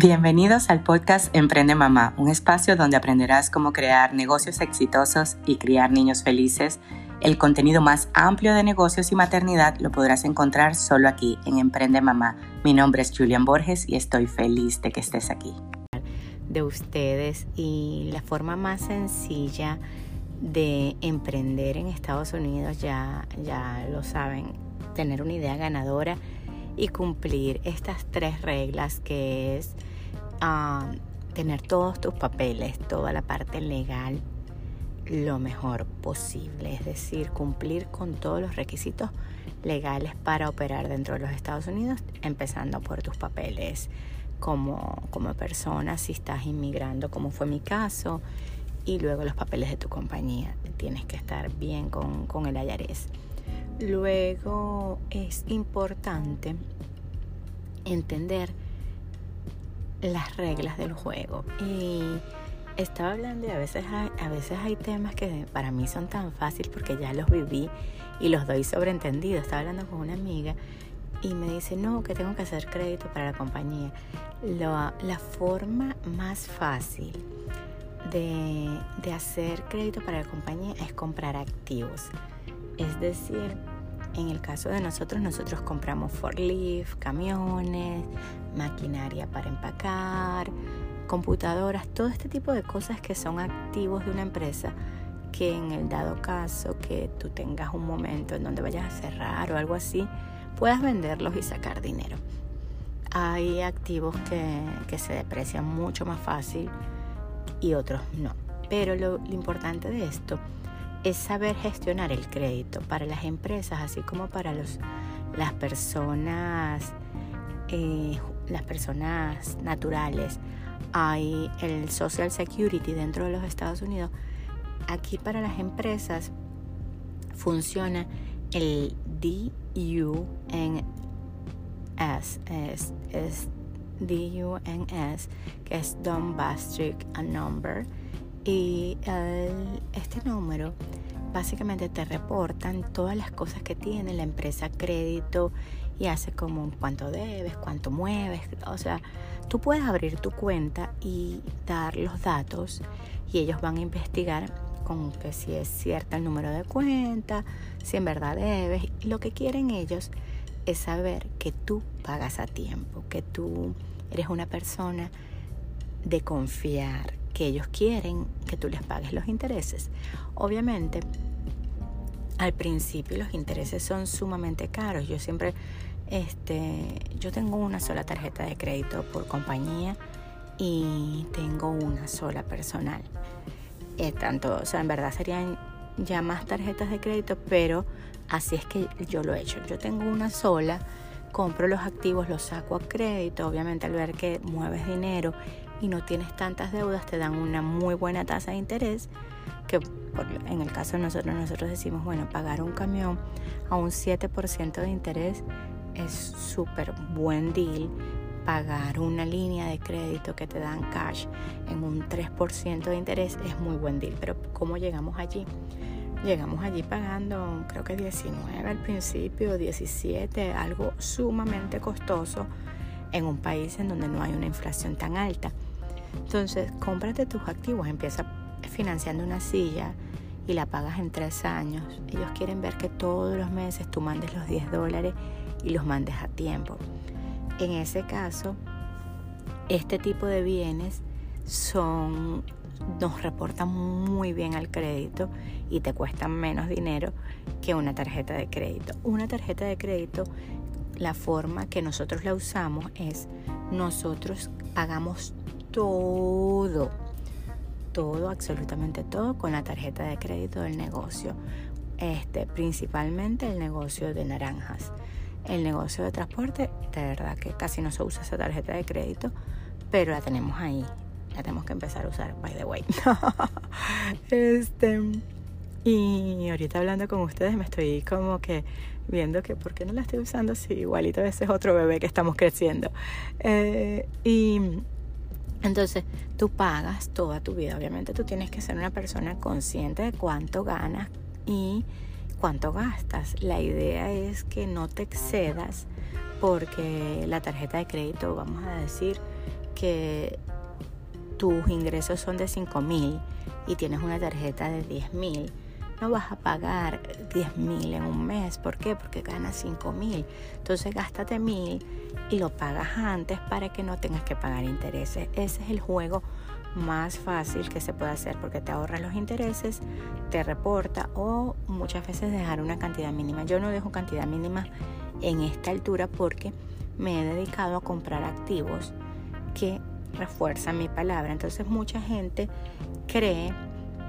Bienvenidos al podcast Emprende Mamá, un espacio donde aprenderás cómo crear negocios exitosos y criar niños felices. El contenido más amplio de negocios y maternidad lo podrás encontrar solo aquí en Emprende Mamá. Mi nombre es Julian Borges y estoy feliz de que estés aquí. De ustedes y la forma más sencilla de emprender en Estados Unidos ya, ya lo saben, tener una idea ganadora y cumplir estas tres reglas que es ah, tener todos tus papeles, toda la parte legal lo mejor posible, es decir, cumplir con todos los requisitos legales para operar dentro de los Estados Unidos, empezando por tus papeles como, como persona, si estás inmigrando, como fue mi caso, y luego los papeles de tu compañía. Tienes que estar bien con, con el IRS. Luego es importante entender las reglas del juego. Y estaba hablando y a veces hay, a veces hay temas que para mí son tan fáciles porque ya los viví y los doy sobreentendidos. Estaba hablando con una amiga y me dice, no, que tengo que hacer crédito para la compañía. la forma más fácil de, de hacer crédito para la compañía es comprar activos. Es decir, en el caso de nosotros, nosotros compramos forklift, camiones, maquinaria para empacar, computadoras, todo este tipo de cosas que son activos de una empresa que en el dado caso que tú tengas un momento en donde vayas a cerrar o algo así, puedas venderlos y sacar dinero. Hay activos que, que se deprecian mucho más fácil y otros no. Pero lo, importante de esto es saber gestionar el crédito para las empresas, así como para los, las personas, eh, las personas naturales. Hay el Social Security dentro de los Estados Unidos. Aquí para las empresas funciona el DUNS, es, es DUNS, que es Don Bastric a Number y este número básicamente te reportan todas las cosas que tiene la empresa crédito y hace como cuánto debes, cuánto mueves. O sea, tú puedes abrir tu cuenta y dar los datos y ellos van a investigar con que si es cierta el número de cuenta, si en verdad debes. Lo que quieren ellos es saber que tú pagas a tiempo, que tú eres una persona de confiar, que ellos quieren que tú les pagues los intereses. Obviamente, al principio los intereses son sumamente caros. Yo siempre, este, yo tengo una sola tarjeta de crédito por compañía y tengo una sola personal. Eh, tanto, o sea, en verdad serían ya más tarjetas de crédito, pero así es que yo lo he hecho. Yo tengo una sola, compro los activos, los saco a crédito, obviamente al ver que mueves dinero y no tienes tantas deudas, te dan una muy buena tasa de interés, que en el caso de nosotros, nosotros decimos, bueno, pagar un camión a un 7% de interés es súper buen deal. Pagar una línea de crédito que te dan cash en un 3% de interés es muy buen deal. Pero ¿cómo llegamos allí? Llegamos allí pagando creo que 19 al principio, 17, algo sumamente costoso en un país en donde no hay una inflación tan alta. Entonces, cómprate tus activos, empieza financiando una silla y la pagas en tres años. Ellos quieren ver que todos los meses tú mandes los 10 dólares y los mandes a tiempo. En ese caso, este tipo de bienes son nos reportan muy bien al crédito y te cuestan menos dinero que una tarjeta de crédito. Una tarjeta de crédito, la forma que nosotros la usamos es nosotros pagamos todo, todo, absolutamente todo con la tarjeta de crédito del negocio. Este, principalmente el negocio de naranjas. El negocio de transporte, de verdad que casi no se usa esa tarjeta de crédito, pero la tenemos ahí. La tenemos que empezar a usar, by the way. este, y ahorita hablando con ustedes me estoy como que viendo que por qué no la estoy usando si igualito ese es otro bebé que estamos creciendo. Eh, y entonces, tú pagas toda tu vida. Obviamente tú tienes que ser una persona consciente de cuánto ganas y cuánto gastas. La idea es que no te excedas porque la tarjeta de crédito, vamos a decir, que tus ingresos son de 5 mil y tienes una tarjeta de 10 mil, no vas a pagar 10 mil en un mes. ¿Por qué? Porque ganas 5 mil. Entonces gástate mil y lo pagas antes para que no tengas que pagar intereses. Ese es el juego más fácil que se puede hacer porque te ahorras los intereses, te reporta o muchas veces dejar una cantidad mínima. Yo no dejo cantidad mínima en esta altura porque me he dedicado a comprar activos que refuerzan mi palabra. Entonces mucha gente cree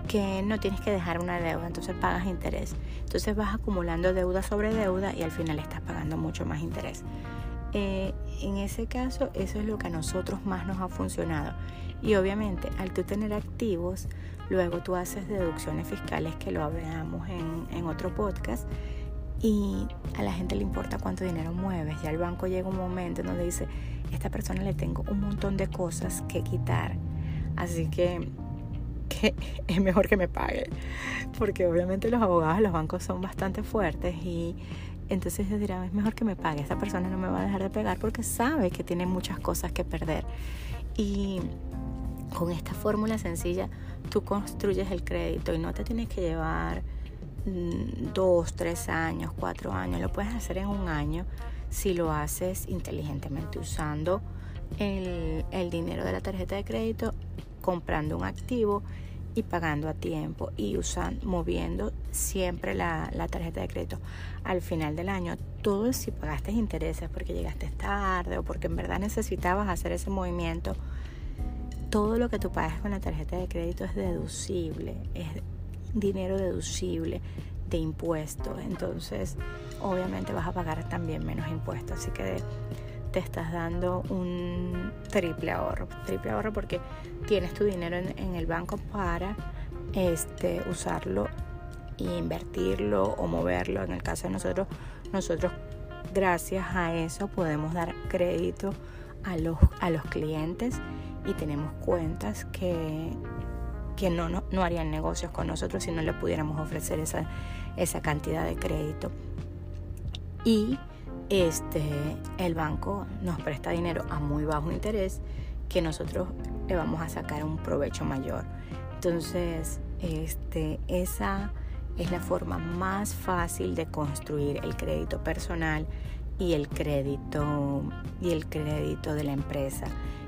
que no tienes que dejar una deuda, entonces pagas interés. Entonces vas acumulando deuda sobre deuda y al final estás pagando mucho más interés. Eh, en ese caso, eso es lo que a nosotros más nos ha funcionado. Y obviamente, al tú tener activos, luego tú haces deducciones fiscales que lo hablamos en, en otro podcast y a la gente le importa cuánto dinero mueves. Ya el banco llega un momento donde dice, esta persona le tengo un montón de cosas que quitar. Así que que es mejor que me pague. Porque obviamente los abogados de los bancos son bastante fuertes y entonces ellos dirán, es mejor que me pague. Esta persona no me va a dejar de pegar porque sabe que tiene muchas cosas que perder. Y con esta fórmula sencilla, tú construyes el crédito y no te tienes que llevar mm, dos, tres años, cuatro años. Lo puedes hacer en un año si lo haces inteligentemente usando el, el dinero de la tarjeta de crédito comprando un activo y pagando a tiempo y usando, moviendo siempre la, tarjeta de crédito al final del año. Todo si pagaste intereses porque llegaste tarde o porque en verdad necesitabas hacer ese movimiento, todo lo que tú pagas con la tarjeta de crédito es deducible, es dinero deducible de impuestos. Entonces, obviamente vas a pagar también menos impuestos. Así que te estás dando un triple ahorro. Triple ahorro porque tienes tu dinero en, el banco para este, usarlo e invertirlo o moverlo. En el caso de nosotros, nosotros gracias a eso podemos dar crédito a los, a los clientes y tenemos cuentas que, que no, no, no harían negocios con nosotros si no le pudiéramos ofrecer esa, esa cantidad de crédito. Y este, el banco nos presta dinero a muy bajo interés que nosotros le vamos a sacar un provecho mayor. Entonces, este, esa es la forma más fácil de construir el crédito personal y el crédito y el crédito de la empresa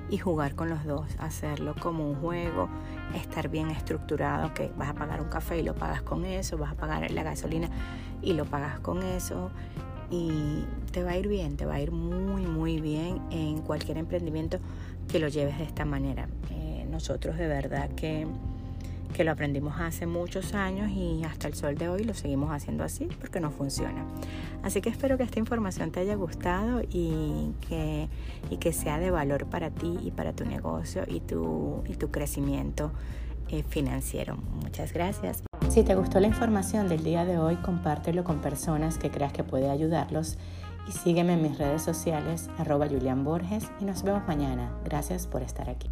y jugar con los dos, hacerlo como un juego, estar bien estructurado, que vas a pagar un café y lo pagas con eso, vas a pagar la gasolina y lo pagas con eso, y te va a ir bien, te va a ir muy, muy bien en cualquier emprendimiento que lo lleves de esta manera. Eh, nosotros de verdad que, que lo aprendimos hace muchos años y hasta el sol de hoy lo seguimos haciendo así porque no funciona. Así que espero que esta información te haya gustado y que, y que sea de valor para ti y para tu negocio y tu, y tu crecimiento eh, financiero. Muchas gracias. Si te gustó la información del día de hoy, compártelo con personas que creas que puede ayudarlos y sígueme en mis redes sociales arroba Julian Borges y nos vemos mañana. Gracias por estar aquí.